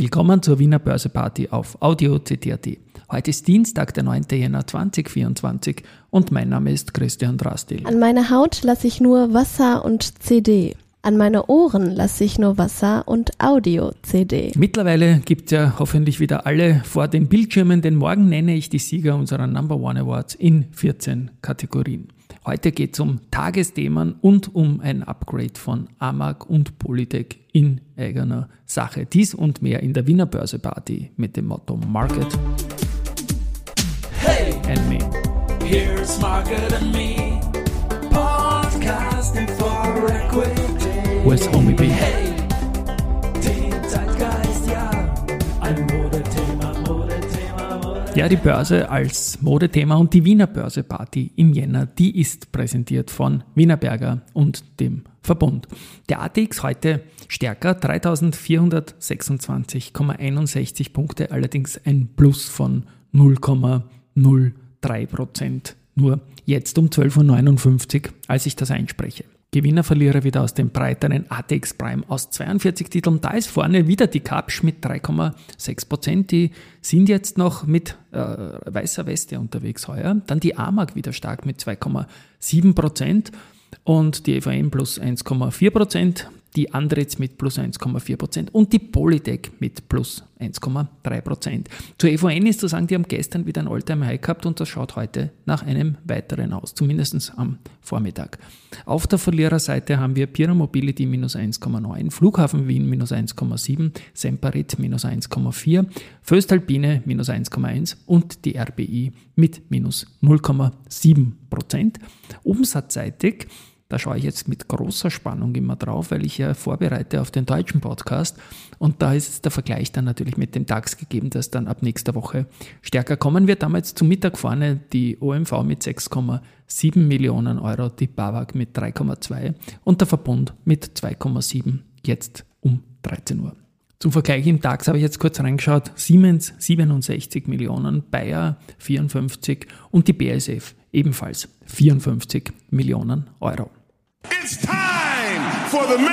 Willkommen zur Wiener Börseparty auf Audio CD.at. Heute ist Dienstag, der 9. Jänner 2024 und mein Name ist Christian Drastil. An meine Haut lasse ich nur Wasser und CD. An meine Ohren lasse ich nur Wasser und Audio-CD. Mittlerweile gibt es ja hoffentlich wieder alle vor den Bildschirmen, denn morgen nenne ich die Sieger unserer Number One Awards in 14 Kategorien. Heute geht es um Tagesthemen und um ein Upgrade von Amag und Polytech in eigener Sache. Dies und mehr in der Wiener Börse Party mit dem Motto Market Hey, and Me. here's Market and Me, podcasting for equity. Ist Homie B? Hey, Ja, die Börse als Modethema und die Wiener Börse Party im Jänner, die ist präsentiert von Wienerberger und dem Verbund. Der ATX heute stärker, 3426,61 Punkte, allerdings ein Plus von 0,03 Prozent. Nur jetzt um 12.59 Uhr, als ich das einspreche. Gewinner, Verlierer wieder aus dem breiteren ATX Prime aus 42 Titeln. Da ist vorne wieder die Kapsch mit 3,6 Prozent. Die sind jetzt noch mit äh, weißer Weste unterwegs heuer. Dann die AMAG wieder stark mit 2,7 Prozent und die EVM plus 1,4 Prozent. Die Andritz mit plus 1,4 Prozent und die Polytech mit plus 1,3 Prozent. Zur EVN ist zu sagen, die haben gestern wieder ein All-Time-High gehabt und das schaut heute nach einem weiteren aus, zumindest am Vormittag. Auf der Verliererseite haben wir Pira Mobility minus 1,9, Flughafen Wien minus 1,7, Semperit minus 1,4, Föstalpine minus 1,1 und die RBI mit minus 0,7 Prozent. Umsatzseitig da schaue ich jetzt mit großer Spannung immer drauf, weil ich ja vorbereite auf den deutschen Podcast. Und da ist der Vergleich dann natürlich mit dem DAX gegeben, dass dann ab nächster Woche stärker kommen wird. Damals zum Mittag vorne die OMV mit 6,7 Millionen Euro, die BAWAG mit 3,2 und der Verbund mit 2,7 jetzt um 13 Uhr. Zum Vergleich im DAX habe ich jetzt kurz reingeschaut. Siemens 67 Millionen, Bayer 54 und die BASF ebenfalls 54 Millionen Euro. It's time for the main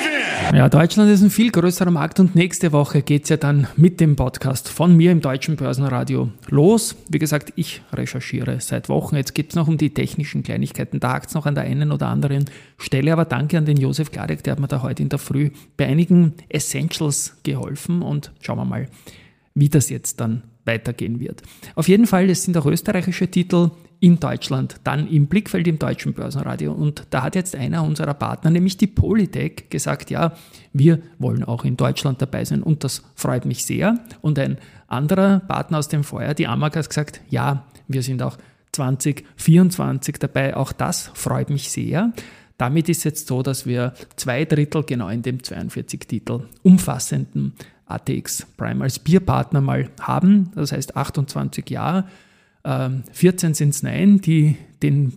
event. Ja, Deutschland ist ein viel größerer Markt und nächste Woche geht es ja dann mit dem Podcast von mir im Deutschen Börsenradio los. Wie gesagt, ich recherchiere seit Wochen. Jetzt geht es noch um die technischen Kleinigkeiten. Da hakt es noch an der einen oder anderen Stelle. Aber danke an den Josef Gladek, der hat mir da heute in der Früh bei einigen Essentials geholfen und schauen wir mal, wie das jetzt dann weitergehen wird. Auf jeden Fall, es sind auch österreichische Titel in Deutschland, dann im Blickfeld im deutschen Börsenradio. Und da hat jetzt einer unserer Partner, nämlich die Polytech, gesagt, ja, wir wollen auch in Deutschland dabei sein und das freut mich sehr. Und ein anderer Partner aus dem Feuer, die Amag, hat gesagt, ja, wir sind auch 2024 dabei, auch das freut mich sehr. Damit ist jetzt so, dass wir zwei Drittel genau in dem 42 Titel umfassenden ATX Prime als Bierpartner mal haben. Das heißt 28 Jahre 14 sind es Nein, die den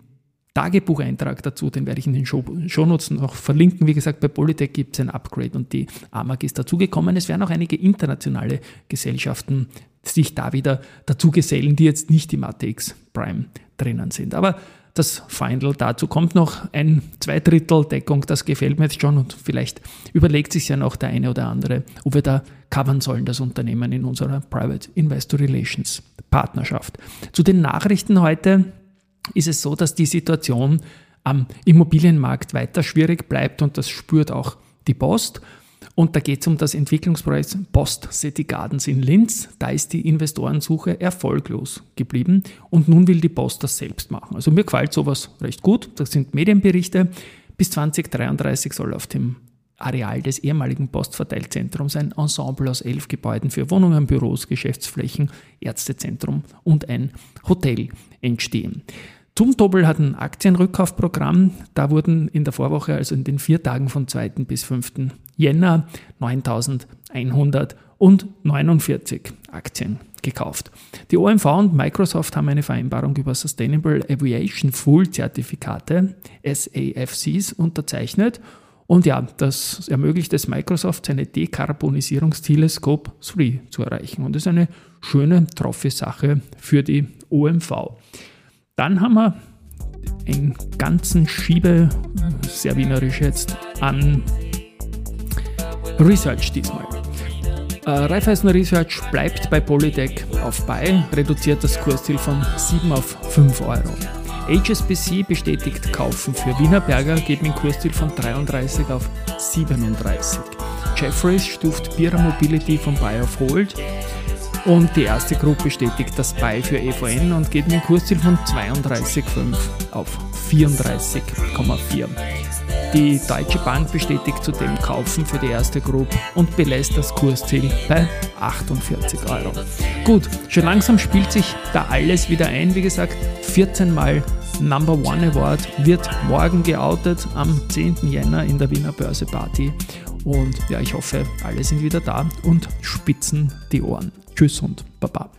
Tagebucheintrag dazu, den werde ich in den Show Shownotes noch verlinken. Wie gesagt, bei Polytech gibt es ein Upgrade und die AMAG ist dazugekommen. Es werden auch einige internationale Gesellschaften sich da wieder dazu gesellen, die jetzt nicht im ATX Prime drinnen sind. Aber das Final dazu kommt noch ein Zweidrittel Deckung, das gefällt mir jetzt schon und vielleicht überlegt sich ja noch der eine oder andere, ob wir da covern sollen, das Unternehmen in unserer Private Investor Relations Partnerschaft. Zu den Nachrichten heute ist es so, dass die Situation am Immobilienmarkt weiter schwierig bleibt und das spürt auch die Post. Und da geht es um das Entwicklungsprojekt Post City Gardens in Linz. Da ist die Investorensuche erfolglos geblieben und nun will die Post das selbst machen. Also mir gefällt sowas recht gut. Das sind Medienberichte. Bis 2033 soll auf dem Areal des ehemaligen Postverteilzentrums ein Ensemble aus elf Gebäuden für Wohnungen, Büros, Geschäftsflächen, Ärztezentrum und ein Hotel entstehen. Zumtobel hat ein Aktienrückkaufprogramm. Da wurden in der Vorwoche, also in den vier Tagen von 2. bis 5. Jänner, 9.149 Aktien gekauft. Die OMV und Microsoft haben eine Vereinbarung über Sustainable Aviation Full Zertifikate, SAFCs, unterzeichnet. Und ja, das ermöglicht es Microsoft, seine Dekarbonisierungsziele Scope 3 zu erreichen. Und das ist eine schöne Trophy-Sache für die OMV. Dann haben wir einen ganzen Schiebe, sehr wienerisch jetzt, an Research diesmal. Äh, Raiffeisen Research bleibt bei Polytech auf Buy, reduziert das Kursziel von 7 auf 5 Euro. HSBC bestätigt Kaufen für Wienerberger, geht mit Kursziel von 33 auf 37. Jeffries stuft Bira Mobility von Buy auf Hold und die erste Gruppe bestätigt das Buy für EVN und geht mit dem Kursziel von 32,5 auf 34,4. Die Deutsche Bank bestätigt zudem Kaufen für die erste Gruppe und belässt das Kursziel bei 48 Euro. Gut, schon langsam spielt sich da alles wieder ein. Wie gesagt, 14 Mal Number One Award wird morgen geoutet am 10. Jänner in der Wiener Börse Party. Und ja, ich hoffe, alle sind wieder da und spitzen die Ohren. Tschüss und Baba.